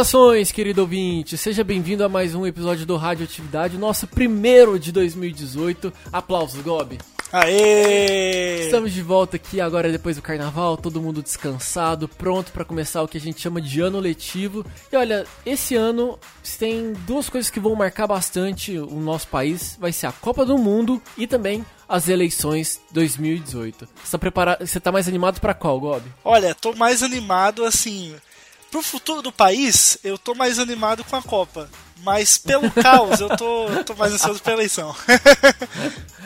Saudações, querido ouvinte! Seja bem-vindo a mais um episódio do Radioatividade, nosso primeiro de 2018. Aplausos, Gobi! Aê! Estamos de volta aqui agora depois do carnaval, todo mundo descansado, pronto para começar o que a gente chama de ano letivo. E olha, esse ano tem duas coisas que vão marcar bastante o nosso país, vai ser a Copa do Mundo e também as eleições 2018. Você tá, preparado, você tá mais animado para qual, Gobi? Olha, tô mais animado assim, pro futuro do país, eu tô mais animado com a Copa. Mas pelo caos, eu tô, tô mais ansioso pela eleição.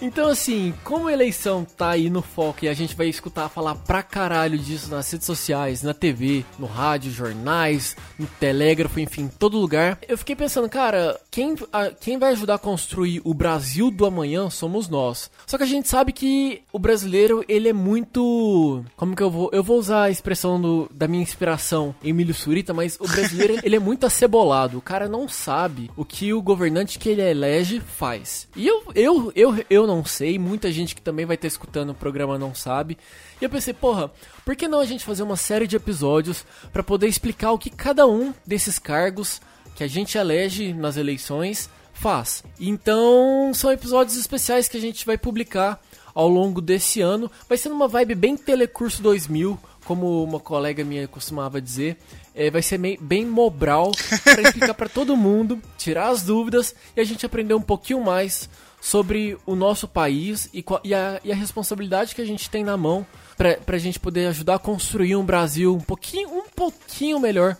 Então, assim, como a eleição tá aí no foco e a gente vai escutar falar pra caralho disso nas redes sociais, na TV, no rádio, jornais, no telégrafo, enfim, todo lugar, eu fiquei pensando, cara, quem, a, quem vai ajudar a construir o Brasil do amanhã somos nós. Só que a gente sabe que o brasileiro, ele é muito. Como que eu vou. Eu vou usar a expressão do, da minha inspiração, Emílio Surita, mas o brasileiro, ele é muito acebolado. O cara não sabe o que o governante que ele elege faz. E eu, eu, eu, eu não sei, muita gente que também vai estar escutando o programa não sabe. E eu pensei, porra, por que não a gente fazer uma série de episódios para poder explicar o que cada um desses cargos que a gente elege nas eleições faz? Então, são episódios especiais que a gente vai publicar ao longo desse ano. Vai ser numa vibe bem Telecurso 2000, como uma colega minha costumava dizer. É, vai ser bem mobral para explicar para todo mundo, tirar as dúvidas e a gente aprender um pouquinho mais sobre o nosso país e, e, a, e a, responsabilidade que a gente tem na mão para a gente poder ajudar a construir um Brasil um pouquinho, um pouquinho melhor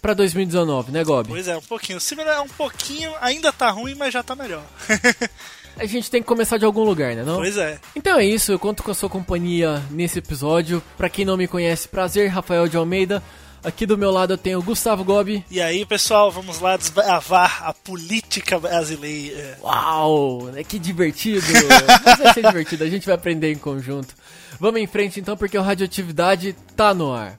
para 2019, né, Gobi? Pois é, um pouquinho. Se melhorar um pouquinho, ainda tá ruim, mas já tá melhor. a gente tem que começar de algum lugar, né, não? Pois é. Então é isso, eu conto com a sua companhia nesse episódio. Para quem não me conhece, prazer, Rafael de Almeida. Aqui do meu lado eu tenho o Gustavo Gobi. E aí, pessoal, vamos lá desbravar a política brasileira. Uau, né? que divertido. Mas vai ser divertido, a gente vai aprender em conjunto. Vamos em frente então, porque o Radioatividade tá no ar.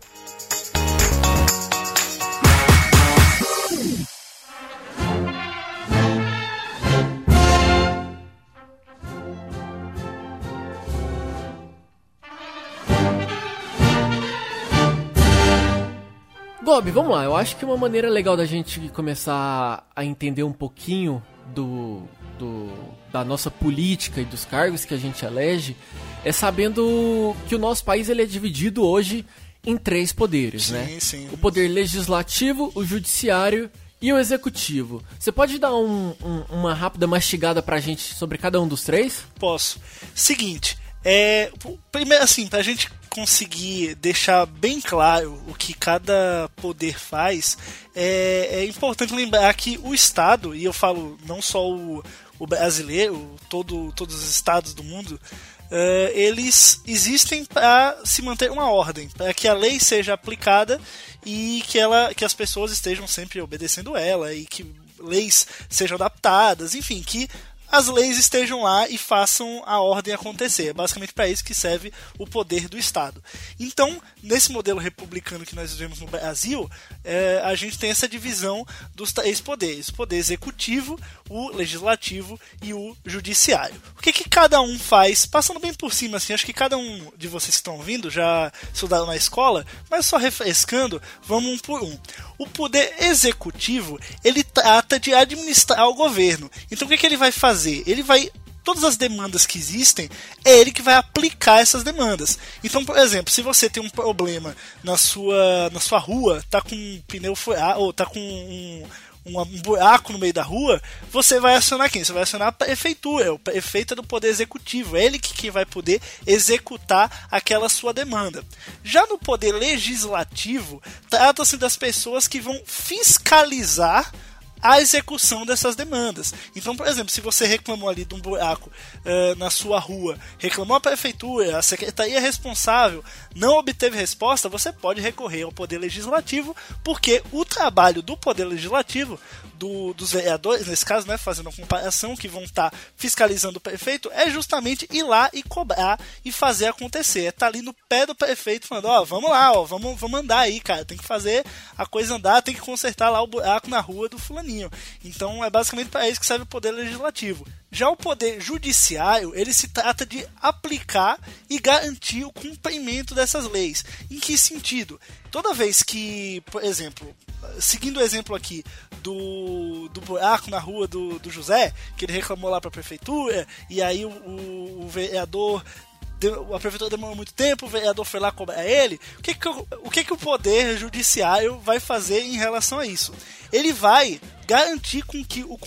Bob, vamos lá. Eu acho que uma maneira legal da gente começar a entender um pouquinho do, do, da nossa política e dos cargos que a gente elege é sabendo que o nosso país ele é dividido hoje em três poderes, sim, né? Sim. O poder legislativo, o judiciário e o executivo. Você pode dar um, um, uma rápida mastigada pra gente sobre cada um dos três? Posso. Seguinte, é, primeiro assim, pra gente conseguir deixar bem claro o que cada poder faz, é, é importante lembrar que o Estado, e eu falo não só o, o brasileiro, todo, todos os estados do mundo, Uh, eles existem para se manter uma ordem, para que a lei seja aplicada e que, ela, que as pessoas estejam sempre obedecendo ela e que leis sejam adaptadas, enfim, que as leis estejam lá e façam a ordem acontecer. É basicamente para isso que serve o poder do Estado. Então, nesse modelo republicano que nós vivemos no Brasil, é, a gente tem essa divisão dos três poderes: o poder executivo, o legislativo e o judiciário. O que, que cada um faz? Passando bem por cima, assim, acho que cada um de vocês que estão ouvindo já estudaram na escola, mas só refrescando, vamos um por um. O poder executivo ele trata de administrar o governo. Então, o que, que ele vai fazer? Ele vai todas as demandas que existem, é ele que vai aplicar essas demandas. Então, por exemplo, se você tem um problema na sua, na sua rua, tá com um pneu furado, ou tá com um, um buraco no meio da rua, você vai acionar quem? Você vai acionar a prefeitura, o prefeito é do poder executivo, é ele que, que vai poder executar aquela sua demanda. Já no poder legislativo, trata-se das pessoas que vão fiscalizar a execução dessas demandas. Então, por exemplo, se você reclamou ali de um buraco uh, na sua rua, reclamou a prefeitura, a secretaria responsável não obteve resposta, você pode recorrer ao Poder Legislativo, porque o trabalho do Poder Legislativo do, dos vereadores, nesse caso, né, fazendo uma comparação, que vão estar tá fiscalizando o prefeito, é justamente ir lá e cobrar e fazer acontecer. É estar tá ali no pé do prefeito falando, ó, oh, vamos lá, ó, vamos, vamos andar aí, cara, tem que fazer a coisa andar, tem que consertar lá o buraco na rua do fulaninho. Então é basicamente para isso que serve o poder legislativo. Já o poder judiciário, ele se trata de aplicar e garantir o cumprimento dessas leis. Em que sentido? toda vez que, por exemplo, seguindo o exemplo aqui do, do buraco na rua do, do José, que ele reclamou lá para a prefeitura, e aí o, o, o vereador a prefeitura demorou muito tempo, o vereador foi lá cobrar ele. O que que, o, que que o poder judiciário vai fazer em relação a isso? Ele vai garantir com que o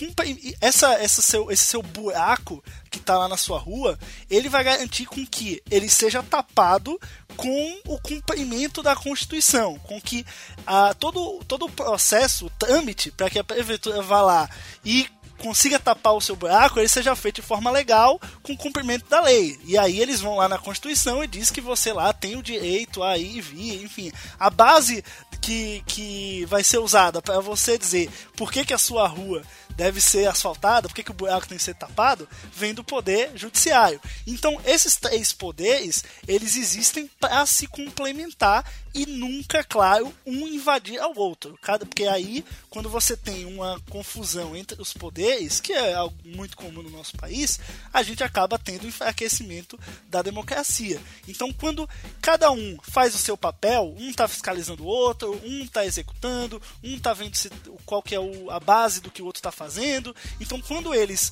essa, essa seu, esse seu buraco que está lá na sua rua, ele vai garantir com que ele seja tapado com o cumprimento da Constituição, com que a, todo, todo o processo, o trâmite, para que a prefeitura vá lá e consiga tapar o seu buraco, ele seja feito de forma legal, com cumprimento da lei. E aí eles vão lá na Constituição e diz que você lá tem o direito a ir e vir, enfim. A base que, que vai ser usada para você dizer por que, que a sua rua deve ser asfaltada, por que, que o buraco tem que ser tapado, vem do poder judiciário. Então, esses três poderes, eles existem para se complementar e nunca, claro, um invadir ao outro. Cada, porque aí, quando você tem uma confusão entre os poderes, que é algo muito comum no nosso país, a gente acaba tendo um enfraquecimento da democracia. Então, quando cada um faz o seu papel, um está fiscalizando o outro, um está executando, um está vendo se, qual que é o, a base do que o outro está fazendo. Então, quando eles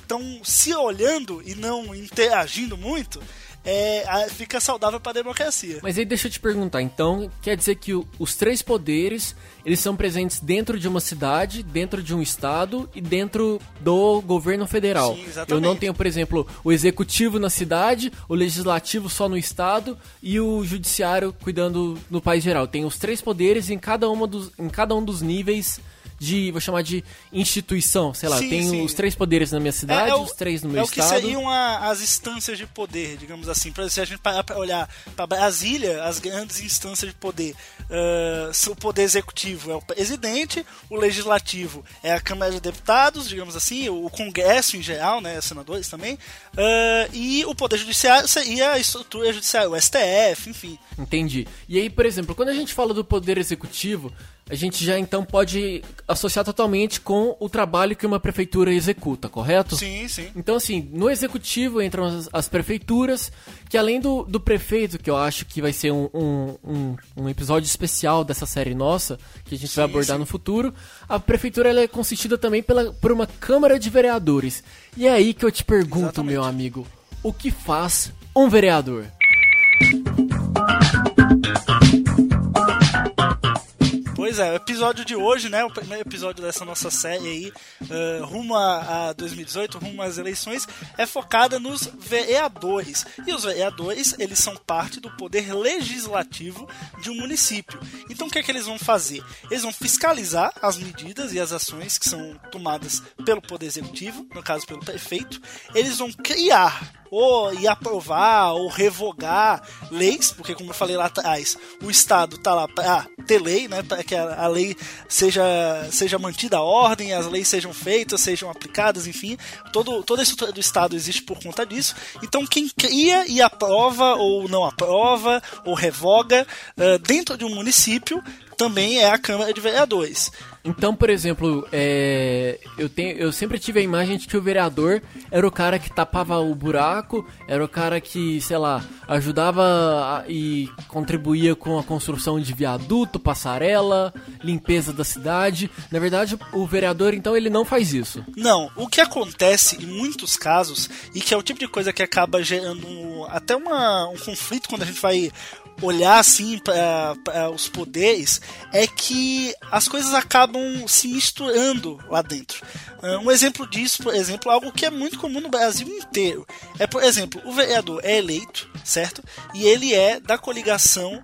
estão uh, se olhando e não interagindo muito, é, fica saudável para a democracia. Mas aí deixa eu te perguntar, então quer dizer que o, os três poderes eles são presentes dentro de uma cidade, dentro de um estado e dentro do governo federal. Sim, exatamente. Eu não tenho, por exemplo, o executivo na cidade, o legislativo só no estado e o judiciário cuidando no país geral. Tem os três poderes em cada, uma dos, em cada um dos níveis de, vou chamar de instituição, sei lá, sim, tem sim. os três poderes na minha cidade, é, é o, os três no meu estado. É o que seriam a, as instâncias de poder, digamos assim. Pra, se a gente parar para olhar para Brasília, as grandes instâncias de poder, uh, o poder executivo é o presidente, o legislativo é a Câmara de Deputados, digamos assim, o, o Congresso em geral, né, senadores também, uh, e o poder judiciário seria a estrutura judiciária, o STF, enfim. Entendi. E aí, por exemplo, quando a gente fala do poder executivo, a gente já então pode associar totalmente com o trabalho que uma prefeitura executa, correto? Sim, sim. Então, assim, no executivo entram as, as prefeituras, que além do, do prefeito, que eu acho que vai ser um, um, um, um episódio especial dessa série nossa, que a gente sim, vai abordar sim. no futuro, a prefeitura ela é consistida também pela, por uma Câmara de Vereadores. E é aí que eu te pergunto, Exatamente. meu amigo, o que faz um vereador? Pois é, o episódio de hoje, né, o primeiro episódio dessa nossa série aí, uh, rumo a, a 2018, rumo às eleições, é focada nos vereadores. E os vereadores, eles são parte do poder legislativo de um município. Então o que é que eles vão fazer? Eles vão fiscalizar as medidas e as ações que são tomadas pelo poder executivo, no caso pelo prefeito. Eles vão criar ou ir aprovar ou revogar leis, porque como eu falei lá atrás, o Estado tá lá para ter lei, né, para que a, a, lei seja, seja mantida a ordem, as leis sejam feitas, sejam aplicadas, enfim, todo, toda a estrutura do Estado existe por conta disso. Então quem cria e aprova ou não aprova ou revoga uh, dentro de um município também é a Câmara de Vereadores. Então, por exemplo, é, eu, tenho, eu sempre tive a imagem de que o vereador era o cara que tapava o buraco, era o cara que, sei lá, ajudava a, e contribuía com a construção de viaduto, passarela, limpeza da cidade. Na verdade, o vereador, então, ele não faz isso. Não, o que acontece em muitos casos, e que é o tipo de coisa que acaba gerando até uma, um conflito quando a gente vai olhar assim para os poderes é que as coisas acabam se misturando lá dentro. Ah, um exemplo disso, por exemplo, algo que é muito comum no Brasil inteiro. É, por exemplo, o vereador é eleito, certo? E ele é da coligação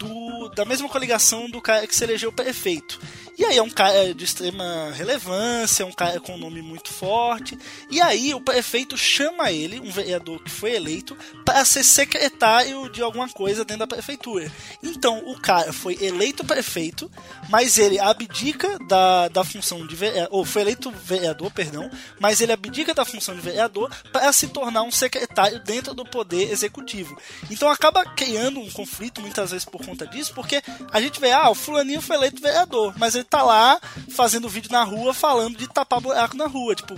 do, da mesma coligação do cara que se elegeu prefeito. E aí é um cara de extrema relevância, um cara com um nome muito forte. E aí o prefeito chama ele, um vereador que foi eleito, para ser secretário de alguma coisa dentro da prefeitura. Então o cara foi eleito prefeito, mas ele abdica da, da função de vereador, ou foi eleito vereador, perdão, mas ele abdica da função de vereador para se tornar um secretário dentro do poder executivo. Então acaba criando um conflito muitas vezes por conta disso, porque a gente vê, ah, o fulaninho foi eleito vereador, mas ele tá lá fazendo vídeo na rua falando de tapar buraco na rua. Tipo,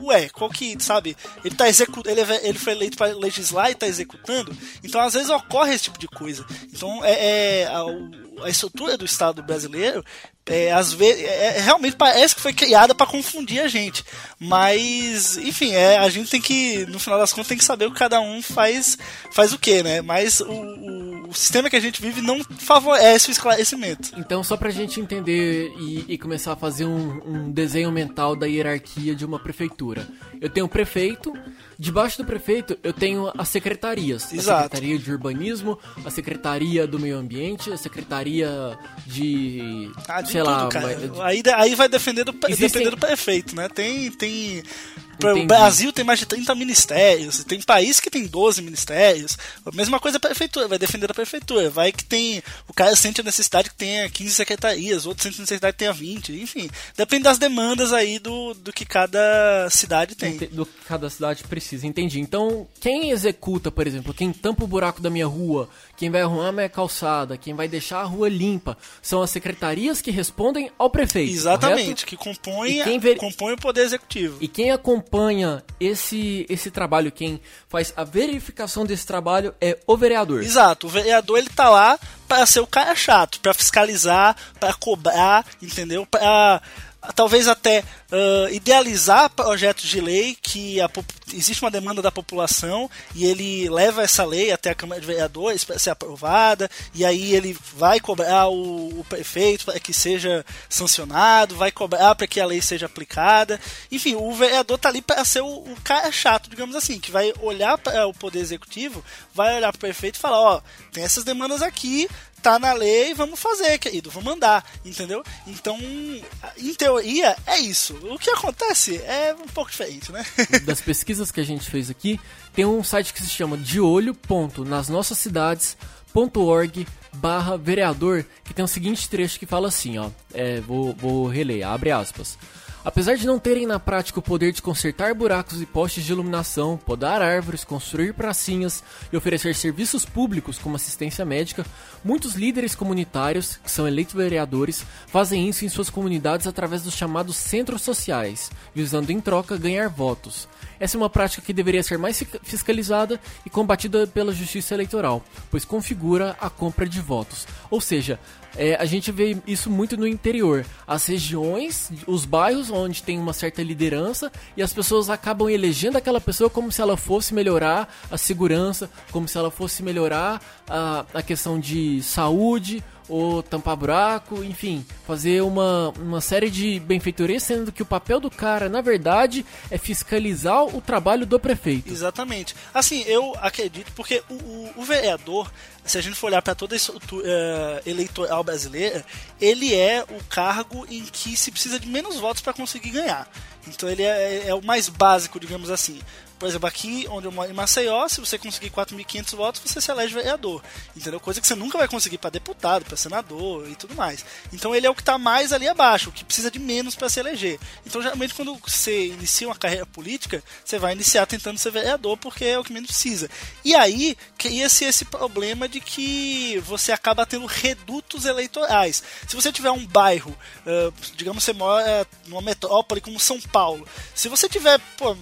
ué, qual que, sabe? Ele tá executando, ele, é, ele foi eleito para legislar e tá executando. Então, às vezes ocorre esse tipo de coisa. Então, é, é a, a estrutura do Estado brasileiro é, às vezes é, é realmente parece que foi criada para confundir a gente. Mas enfim é a gente tem que no final das contas tem que saber o que cada um faz faz o que né? Mas o, o, o, sistema que a gente vive não favorece o esclarecimento. Então só para a gente entender e, e, começar a fazer um, um desenho mental da hierarquia de uma prefeitura. Eu tenho o prefeito Debaixo do prefeito, eu tenho as secretarias. Exato. A Secretaria de Urbanismo, a Secretaria do Meio Ambiente, a Secretaria de. Ah, de sei tudo, lá. Mas... Aí, aí vai defender do, Existem... depender do prefeito, né? Tem. tem o Brasil tem mais de 30 ministérios, tem país que tem 12 ministérios. A mesma coisa a prefeitura, vai defender a prefeitura. Vai que tem. O cara sente a necessidade que tenha 15 secretarias, outro sente a necessidade que tenha 20. Enfim, depende das demandas aí do, do que cada cidade tem. Do que cada cidade precisa, entendi. Então, quem executa, por exemplo, quem tampa o buraco da minha rua, quem vai arrumar minha calçada, quem vai deixar a rua limpa, são as secretarias que respondem ao prefeito. Exatamente, correto? que compõem, ver... compõe o poder executivo. E quem acompanha esse, esse trabalho, quem faz a verificação desse trabalho é o vereador. Exato, o vereador ele tá lá para ser o cara chato, para fiscalizar, para cobrar, entendeu? Para talvez até uh, idealizar projetos de lei que a, existe uma demanda da população e ele leva essa lei até a Câmara de Vereadores para ser aprovada e aí ele vai cobrar o, o prefeito para que seja sancionado, vai cobrar para que a lei seja aplicada. Enfim, o vereador está ali para ser o, o, cara chato, digamos assim, que vai olhar para o poder executivo, vai olhar para o prefeito e falar, ó, tem essas demandas aqui, tá na lei, vamos fazer, querido, vamos andar, entendeu? Então, em teoria, é isso. O que acontece é um pouco diferente, né? Das pesquisas que a gente fez aqui, tem um site que se chama deolho.nasnossascidades.org barra vereador, que tem o seguinte trecho que fala assim, ó, é, vou, vou reler, abre aspas. Apesar de não terem na prática o poder de consertar buracos e postes de iluminação, podar árvores, construir pracinhas e oferecer serviços públicos como assistência médica, muitos líderes comunitários, que são eleitos vereadores, fazem isso em suas comunidades através dos chamados centros sociais, visando em troca ganhar votos. Essa é uma prática que deveria ser mais fiscalizada e combatida pela justiça eleitoral, pois configura a compra de votos. Ou seja, é, a gente vê isso muito no interior. As regiões, os bairros onde tem uma certa liderança e as pessoas acabam elegendo aquela pessoa como se ela fosse melhorar a segurança, como se ela fosse melhorar a, a questão de saúde ou tampar buraco, enfim, fazer uma, uma série de benfeitorias, sendo que o papel do cara, na verdade, é fiscalizar o trabalho do prefeito. Exatamente. Assim, eu acredito, porque o, o, o vereador, se a gente for olhar para toda a estrutura uh, eleitoral brasileira, ele é o cargo em que se precisa de menos votos para conseguir ganhar. Então ele é, é, o mais básico, digamos assim. Por exemplo, aqui onde eu moro em Maceió, se você conseguir 4.500 votos, você se elege vereador. Entendeu? Coisa que você nunca vai conseguir para deputado, para senador e tudo mais. Então ele é o que está mais ali abaixo, o que precisa de menos para se eleger. Então, geralmente, quando você inicia uma carreira política, você vai iniciar tentando ser vereador, porque é o que menos precisa. E aí, cria-se esse problema de que você acaba tendo redutos eleitorais. Se você tiver um bairro, digamos, você mora numa metrópole como São Paulo, se você tiver, pô,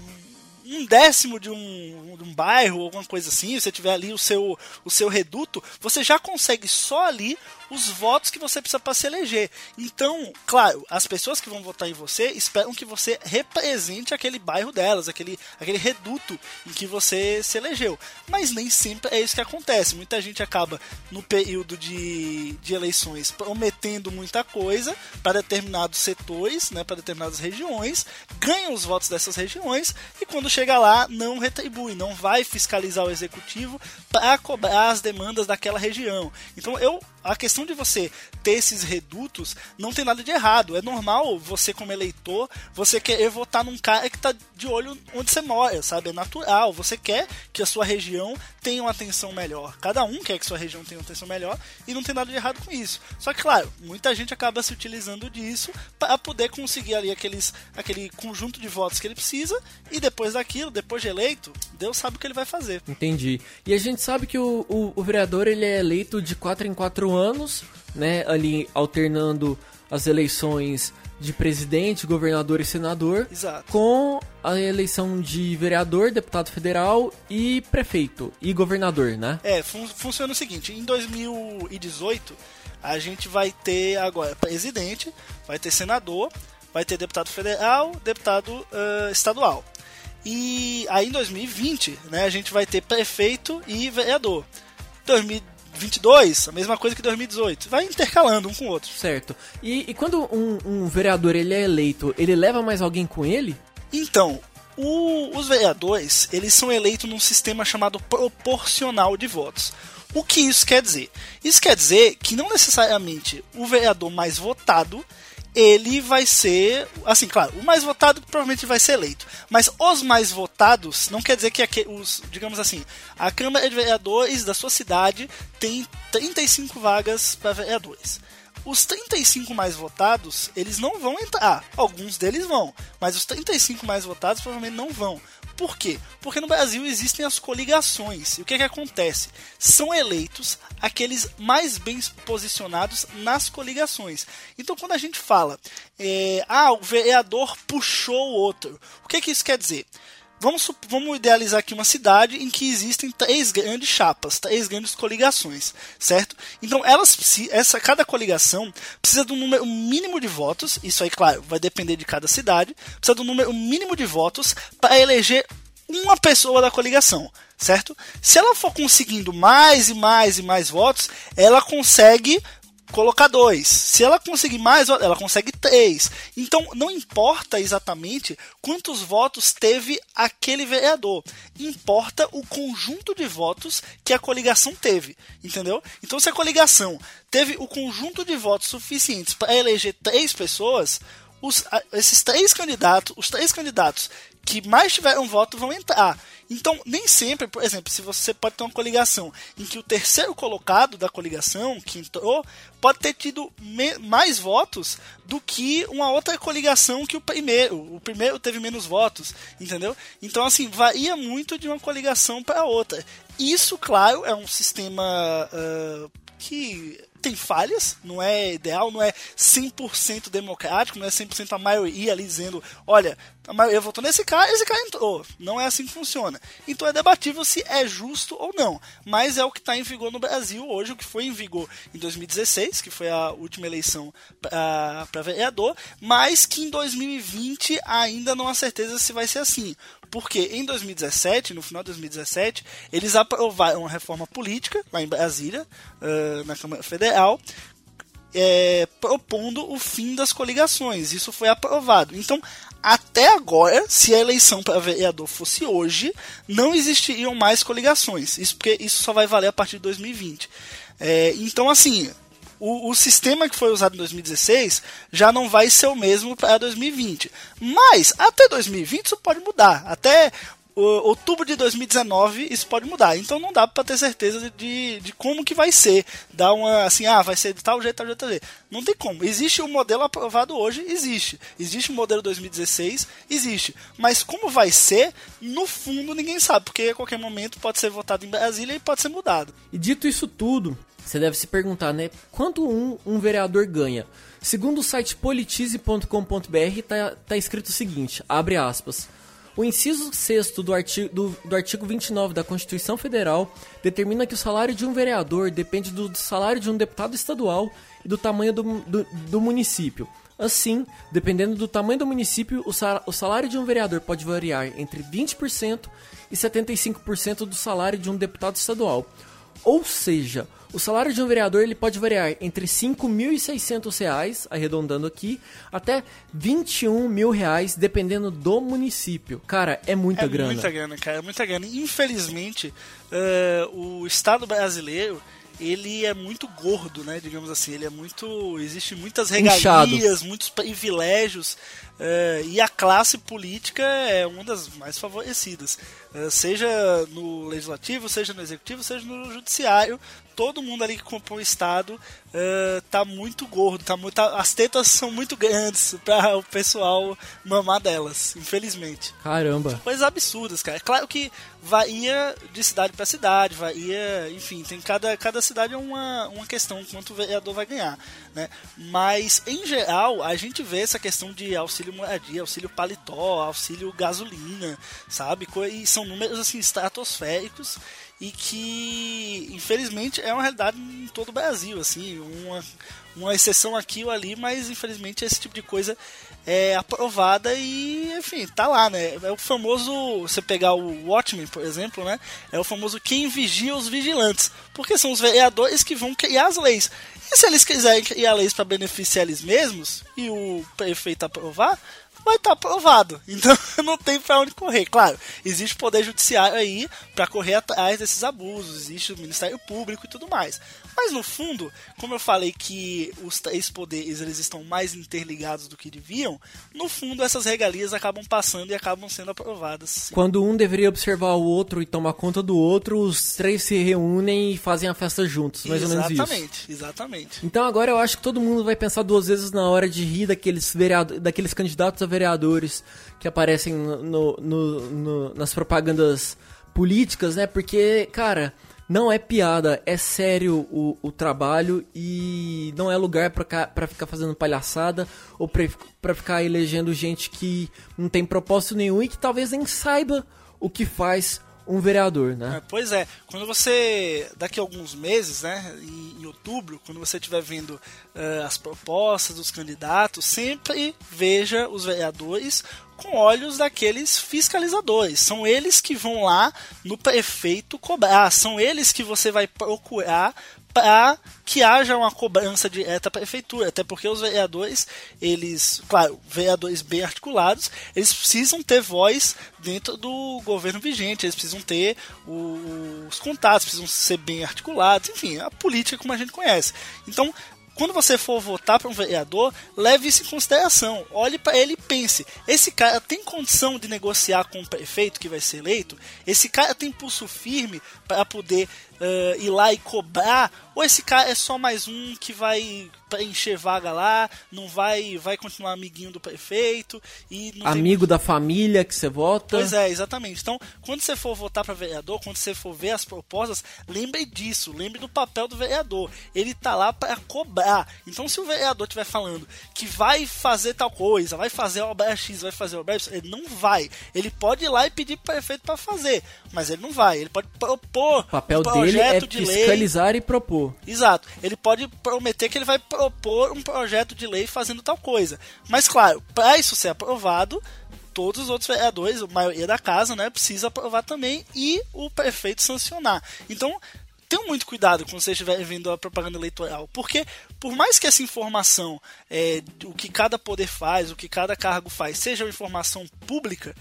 um décimo de um, de um bairro, alguma coisa assim, você tiver ali o seu, o seu reduto, você já consegue só ali os votos que você precisa para se eleger. Então, claro, as pessoas que vão votar em você esperam que você represente aquele bairro delas, aquele, aquele reduto em que você se elegeu. Mas nem sempre é isso que acontece. Muita gente acaba, no período de, de eleições, prometendo muita coisa para determinados setores, né, para determinadas regiões, ganha os votos dessas regiões e quando chega lá não retribui, não vai fiscalizar o executivo para cobrar as demandas daquela região. Então eu a questão de você ter esses redutos não tem nada de errado. É normal você, como eleitor, você querer votar num cara que está de olho onde você mora, sabe? É natural. Você quer que a sua região tenha uma atenção melhor. Cada um quer que sua região tenha uma atenção melhor e não tem nada de errado com isso. Só que, claro, muita gente acaba se utilizando disso para poder conseguir ali aqueles, aquele conjunto de votos que ele precisa e depois daquilo, depois de eleito, Deus sabe o que ele vai fazer. Entendi. E a gente sabe que o, o, o vereador ele é eleito de 4 em 4 anos, né, ali alternando as eleições de presidente, governador e senador, Exato. com a eleição de vereador, deputado federal e prefeito e governador, né? É, fun funciona o seguinte: em 2018 a gente vai ter agora presidente, vai ter senador, vai ter deputado federal, deputado uh, estadual. E aí em 2020, né, a gente vai ter prefeito e vereador. 2022, a mesma coisa que 2018. Vai intercalando um com o outro. Certo. E, e quando um, um, vereador ele é eleito, ele leva mais alguém com ele? Então, o, os vereadores, eles são eleitos num sistema chamado proporcional de votos. O que isso quer dizer? Isso quer dizer que não necessariamente o vereador mais votado ele vai ser, assim, claro, o mais votado provavelmente vai ser eleito, mas os mais votados não quer dizer que os, digamos assim, a Câmara de Vereadores da sua cidade tem 35 vagas para vereadores. Os 35 mais votados, eles não vão entrar. Alguns deles vão, mas os 35 mais votados provavelmente não vão. Por quê? Porque no Brasil existem as coligações. E o que, é que acontece? São eleitos aqueles mais bem posicionados nas coligações. Então, quando a gente fala, é, ah, o vereador puxou o outro, o que, é que isso quer dizer? Vamos, vamos idealizar aqui uma cidade em que existem três grandes chapas, três grandes coligações, certo? Então, elas, essa, cada coligação precisa de um número mínimo de votos, isso aí, claro, vai depender de cada cidade, precisa de um número mínimo de votos para eleger uma pessoa da coligação, certo? Se ela for conseguindo mais e mais e mais votos, ela consegue colocar dois. Se ela conseguir mais, ela consegue três. Então não importa exatamente quantos votos teve aquele vereador. Importa o conjunto de votos que a coligação teve. Entendeu? Então se a coligação teve o conjunto de votos suficientes para eleger três pessoas, os, esses três candidatos, os três candidatos que mais tiveram voto vão entrar. Então, nem sempre, por exemplo, se você pode ter uma coligação em que o terceiro colocado da coligação, que entrou, pode ter tido mais votos do que uma outra coligação que o primeiro. O primeiro teve menos votos, entendeu? Então, assim, varia muito de uma coligação para outra. Isso, claro, é um sistema uh, que tem falhas, não é ideal, não é 100% democrático, não é 100% a maioria ali dizendo, olha, a maioria votou nesse cara, esse cara entrou. Não é assim que funciona. Então é debatível se é justo ou não, mas é o que está em vigor no Brasil hoje, o que foi em vigor em 2016, que foi a última eleição para vereador, mas que em 2020 ainda não há certeza se vai ser assim porque em 2017, no final de 2017, eles aprovaram uma reforma política lá em Brasília, na Câmara Federal, é, propondo o fim das coligações. Isso foi aprovado. Então, até agora, se a eleição para vereador fosse hoje, não existiriam mais coligações. Isso porque isso só vai valer a partir de 2020. É, então, assim, o, o, sistema que foi usado em 2016 já não vai ser o mesmo para 2020. Mas até 2020 isso pode mudar. Até outubro de 2019 isso pode mudar. Então não dá para ter certeza de, de como que vai ser. Dar uma assim, ah, vai ser de tal jeito, tal jeito, tal jeito. Não tem como. Existe o um modelo aprovado hoje, existe. Existe o um modelo 2016, existe. Mas como vai ser, no fundo ninguém sabe, porque a qualquer momento pode ser votado em Brasília e pode ser mudado. E dito isso tudo, você deve se perguntar, né? Quanto um, um vereador ganha? Segundo o site politize.com.br, tá, tá escrito o seguinte, abre aspas. O inciso 6 do artigo, do, do artigo 29 da Constituição Federal determina que o salário de um vereador depende do salário de um deputado estadual e do tamanho do, do, do município. Assim, dependendo do tamanho do município, o salário de um vereador pode variar entre 20% e 75% do salário de um deputado estadual. Ou seja, o salário de um vereador ele pode variar entre R$ 5.600, arredondando aqui, até 21 mil reais, dependendo do município. Cara, é muita é grana. É muita grana, cara, é muita grana. Infelizmente, uh, o Estado brasileiro ele é muito gordo, né? Digamos assim, ele é muito. Existe muitas regalias, Inchado. muitos privilégios. Uh, e a classe política é uma das mais favorecidas. Uh, seja no legislativo, seja no executivo, seja no judiciário, todo mundo ali que compõe o Estado uh, tá muito gordo, tá muito, tá, as tetas são muito grandes para o pessoal mamar delas, infelizmente. Caramba. Coisas absurdas, cara. É claro que varia de cidade para cidade, varia, enfim, tem cada, cada cidade é uma, uma questão quanto o vereador vai ganhar, né? Mas em geral, a gente vê essa questão de auxílio auxílio moradia, auxílio paletó, auxílio gasolina, sabe? E são números assim estratosféricos e que infelizmente é uma realidade em todo o Brasil, assim, uma, uma exceção aqui ou ali, mas infelizmente esse tipo de coisa é aprovada e, enfim, tá lá, né? É o famoso, você pegar o Watchmen, por exemplo, né? É o famoso quem vigia os vigilantes, porque são os vereadores que vão criar as leis. E se eles quiserem criar leis para beneficiar eles mesmos e o prefeito aprovar, estar tá aprovado. Então não tem para onde correr. Claro, existe o poder judiciário aí para correr atrás desses abusos, existe o Ministério Público e tudo mais. Mas no fundo, como eu falei que os três poderes eles estão mais interligados do que deviam, no fundo essas regalias acabam passando e acabam sendo aprovadas. Sim. Quando um deveria observar o outro e tomar conta do outro, os três se reúnem e fazem a festa juntos, mais exatamente, ou menos isso. Exatamente, exatamente. Então agora eu acho que todo mundo vai pensar duas vezes na hora de rir daqueles, vereador, daqueles candidatos a vereadores que aparecem no, no, no, nas propagandas políticas, né? Porque, cara, não é piada, é sério o, o trabalho e não é lugar para ficar fazendo palhaçada ou para ficar elegendo gente que não tem propósito nenhum e que talvez nem saiba o que faz um vereador, né? É, pois é, quando você, daqui a alguns meses, né, em, em outubro, quando você estiver vendo uh, as propostas dos candidatos, sempre veja os vereadores com olhos daqueles fiscalizadores. São eles que vão lá no prefeito cobrar, são eles que você vai procurar para que haja uma cobrança direta à prefeitura, até porque os vereadores, eles, claro, vereadores bem articulados, eles precisam ter voz dentro do governo vigente, eles precisam ter os contatos, precisam ser bem articulados, enfim, a política como a gente conhece. Então, quando você for votar para um vereador, leve isso em consideração. Olhe para ele e pense: esse cara tem condição de negociar com o prefeito que vai ser eleito? Esse cara tem pulso firme para poder uh, ir lá e cobrar? Ou esse cara é só mais um que vai preencher vaga lá, não vai vai continuar amiguinho do prefeito e amigo tem... da família que você vota? Pois é, exatamente. Então, quando você for votar para vereador, quando você for ver as propostas, lembre disso, lembre do papel do vereador. Ele tá lá para cobrar. Então, se o vereador estiver falando que vai fazer tal coisa, vai fazer obra X, vai fazer obra Y, ele não vai. Ele pode ir lá e pedir pro prefeito para fazer, mas ele não vai. Ele pode propor o papel um dele é fiscalizar lei. e propor. Exato. Ele pode prometer que ele vai propor um projeto de lei fazendo tal coisa. Mas, claro, para isso ser aprovado, todos os outros vereadores, a maioria da casa, né, precisa aprovar também e o prefeito sancionar. Então, tenham muito cuidado quando você estiver vendo a propaganda eleitoral, porque por mais que essa informação, é, o que cada poder faz, o que cada cargo faz, seja uma informação pública,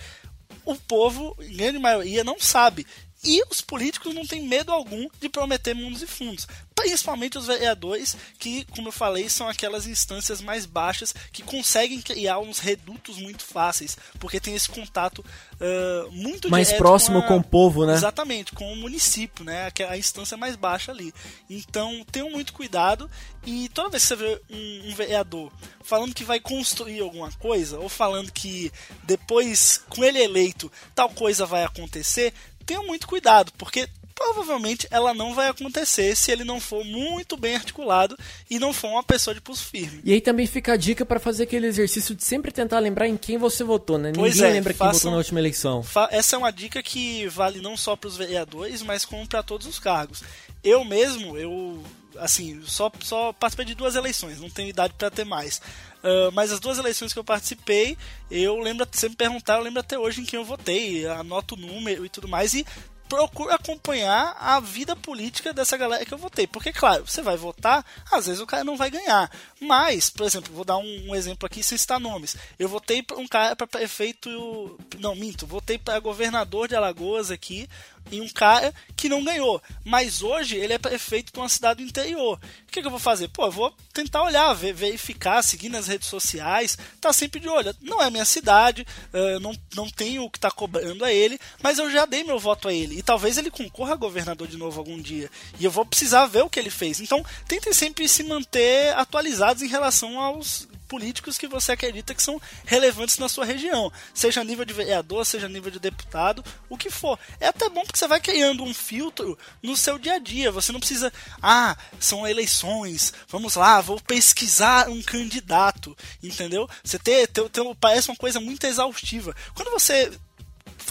o povo, em grande maioria, não sabe. E os políticos não têm medo algum de prometer mundos e fundos. Principalmente os vereadores, que, como eu falei, são aquelas instâncias mais baixas que conseguem criar uns redutos muito fáceis, porque tem esse contato uh, muito mais próximo com, a... com, o povo, né? Exatamente, com o município, né? A instância mais baixa ali. Então, tenham muito cuidado e toda vez que você vê um, um vereador falando que vai construir alguma coisa, ou falando que depois, com ele eleito, tal coisa vai acontecer, tenham muito cuidado, porque provavelmente ela não vai acontecer se ele não for muito bem articulado e não for uma pessoa de pulso firme. E aí também fica a dica para fazer aquele exercício de sempre tentar lembrar em quem você votou, né? Pois Ninguém é, lembra façam, quem votou na última eleição. Essa é uma dica que vale não só para os vereadores, mas como para todos os cargos. Eu mesmo, eu assim, só, só participei de duas eleições, não tenho idade para ter mais. Uh, mas as duas eleições que eu participei, eu lembro, sempre perguntar, eu lembro até hoje em quem eu votei, anoto o número e tudo mais, e procuro acompanhar a vida política dessa galera que eu votei. Porque, claro, você vai votar, às vezes o cara não vai ganhar. Mas, por exemplo, vou dar um, um exemplo aqui sem citar nomes. Eu votei para um cara para prefeito. Não, minto, votei para governador de Alagoas aqui em um cara que não ganhou. Mas hoje ele é prefeito de uma cidade do interior. O que, que eu vou fazer? Pô, eu vou tentar olhar, ver, verificar, seguir nas redes sociais, tá sempre de olho. Não é minha cidade, uh, não, não tenho o que tá cobrando a ele, mas eu já dei meu voto a ele. E talvez ele concorra a governador de novo algum dia. E eu vou precisar ver o que ele fez. Então, tentem sempre se manter atualizados em relação aos políticos que você acredita que são relevantes na sua região, seja a nível de vereador, seja a nível de deputado, o que for. É até bom porque você vai criando um filtro no seu dia a dia. Você não precisa, ah, são eleições, vamos lá, vou pesquisar um candidato, entendeu? Você ter, ter, ter parece uma coisa muito exaustiva. Quando você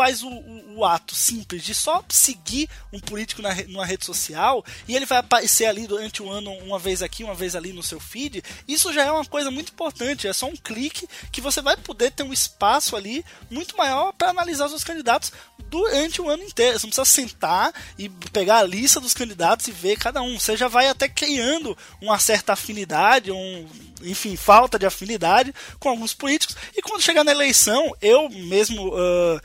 faz o, o, o, ato simples de só seguir um político na, numa rede social e ele vai aparecer ali durante o ano uma vez aqui, uma vez ali no seu feed, isso já é uma coisa muito importante. É só um clique que você vai poder ter um espaço ali muito maior para analisar os seus candidatos durante o ano inteiro. Você não precisa sentar e pegar a lista dos candidatos e ver cada um. Você já vai até criando uma certa afinidade, um, enfim, falta de afinidade com alguns políticos. E quando chegar na eleição, eu mesmo uh,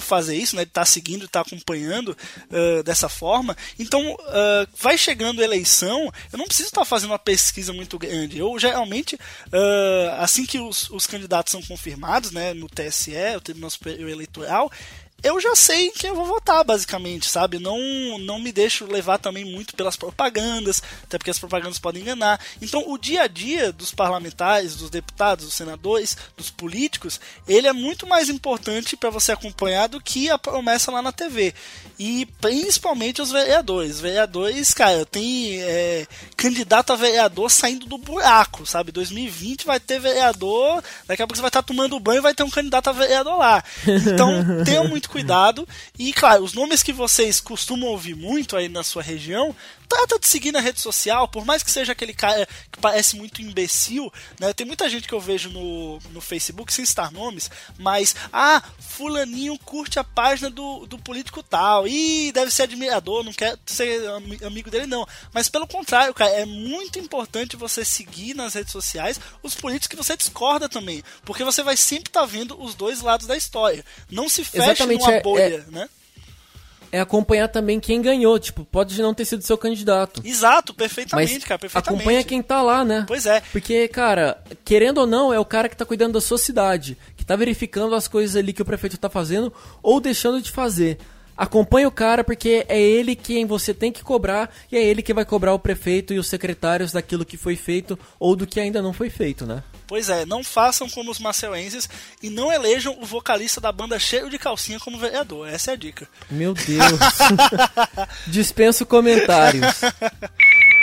fazer isso, né? De estar tá seguindo, estar tá acompanhando uh, dessa forma. Então, uh, vai chegando eleição, eu não preciso estar tá fazendo uma pesquisa muito grande. Eu geralmente, assim que os, os candidatos são confirmados, né? No TSE, o Tribunal Superior Eleitoral, eu já sei quem eu vou votar, basicamente, sabe? Não, não me deixo levar também muito pelas propagandas, até porque as propagandas podem enganar. Então, o dia a dia dos parlamentares, dos deputados, dos senadores, dos políticos, ele é muito mais importante para você acompanhar do que a promessa lá na TV. E principalmente os vereadores. Vereadores, cara, tem é, candidato a vereador saindo do buraco, sabe? 2020 vai ter vereador, daqui a pouco você vai estar tomando banho e vai ter um candidato a vereador lá. Então, tenha muito cuidado. E, claro, os nomes que vocês costumam ouvir muito aí na sua região, trata de seguir na rede social, por mais que seja aquele cara que parece muito imbecil, né? Tem muita gente que eu vejo no, no Facebook, sem citar nomes, mas, ah, fulaninho curte a página do, do político tal, e deve ser admirador, não quer ser amigo dele, não. Mas pelo contrário, cara, é muito importante você seguir nas redes sociais os políticos que você discorda também, porque você vai sempre estar tá vendo os dois lados da história. Não se feche Exatamente, numa é, bolha, é... né? É acompanhar também quem ganhou. Tipo, pode não ter sido seu candidato. Exato, perfeitamente, mas cara, perfeitamente. Acompanha quem tá lá, né? Pois é. Porque, cara, querendo ou não, é o cara que tá cuidando da sua cidade, que tá verificando as coisas ali que o prefeito tá fazendo ou deixando de fazer. Acompanhe o cara porque é ele quem você tem que cobrar e é ele que vai cobrar o prefeito e os secretários daquilo que foi feito ou do que ainda não foi feito, né? Pois é, não façam como os maceuenses e não elejam o vocalista da banda cheio de calcinha como vereador. Essa é a dica. Meu Deus. Dispenso comentários.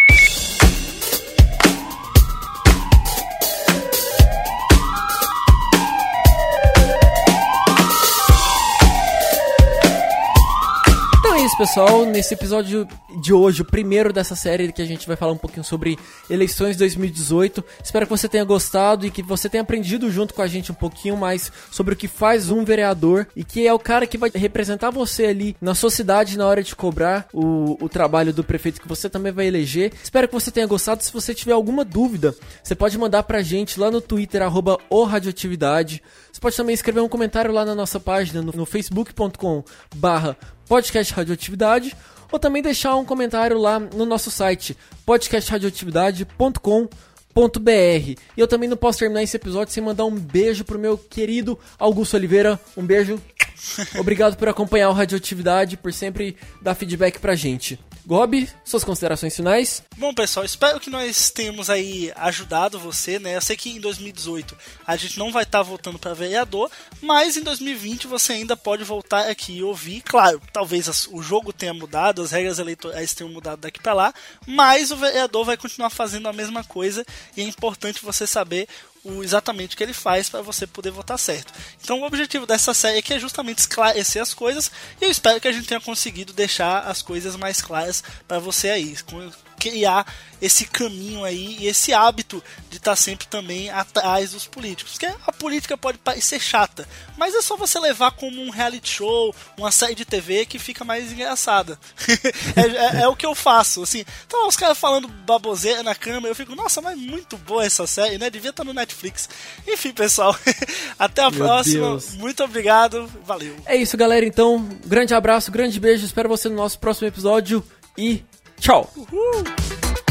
isso, pessoal. Nesse episódio de hoje, o primeiro dessa série que a gente vai falar um pouquinho sobre eleições 2018. Espero que você tenha gostado e que você tenha aprendido junto com a gente um pouquinho mais sobre o que faz um vereador e que é o cara que vai representar você ali na sua cidade na hora de cobrar o, o trabalho do prefeito que você também vai eleger. Espero que você tenha gostado. Se você tiver alguma dúvida, você pode mandar pra gente lá no Twitter, arroba Radioatividade. Você pode também escrever um comentário lá na nossa página no, no facebook.com barra podcast Radioatividade ou também deixar um comentário lá no nosso site podcastradioatividade.com.br. E eu também não posso terminar esse episódio sem mandar um beijo pro meu querido Augusto Oliveira. Um beijo. Obrigado por acompanhar o Radioatividade, por sempre dar feedback pra gente. Gob, suas considerações finais? Bom, pessoal, espero que nós tenhamos aí ajudado você, né? Eu sei que em 2018 a gente não vai estar tá voltando para vereador, mas em 2020 você ainda pode voltar aqui e ouvir. Claro, talvez o jogo tenha mudado, as regras eleitorais tenham mudado daqui para lá, mas o vereador vai continuar fazendo a mesma coisa e é importante você saber o, exatamente o que ele faz para você poder votar certo. Então o objetivo dessa série aqui é justamente esclarecer as coisas e eu espero que a gente tenha conseguido deixar as coisas mais claras para você aí criar esse caminho aí e esse hábito de estar tá sempre também atrás dos políticos. Porque a política pode parecer chata, mas é só você levar como um reality show, uma série de TV que fica mais engraçada. é, é, é, o que eu faço, assim. Então, os caras falando baboseira na câmera, eu fico, nossa, mas muito boa essa série, né? Devia estar tá no Netflix. Enfim, pessoal, até a Meu próxima. Deus. Muito obrigado, valeu. É isso, galera. Então, grande abraço, grande beijo. Espero você no nosso próximo episódio e Tchau! Uhul.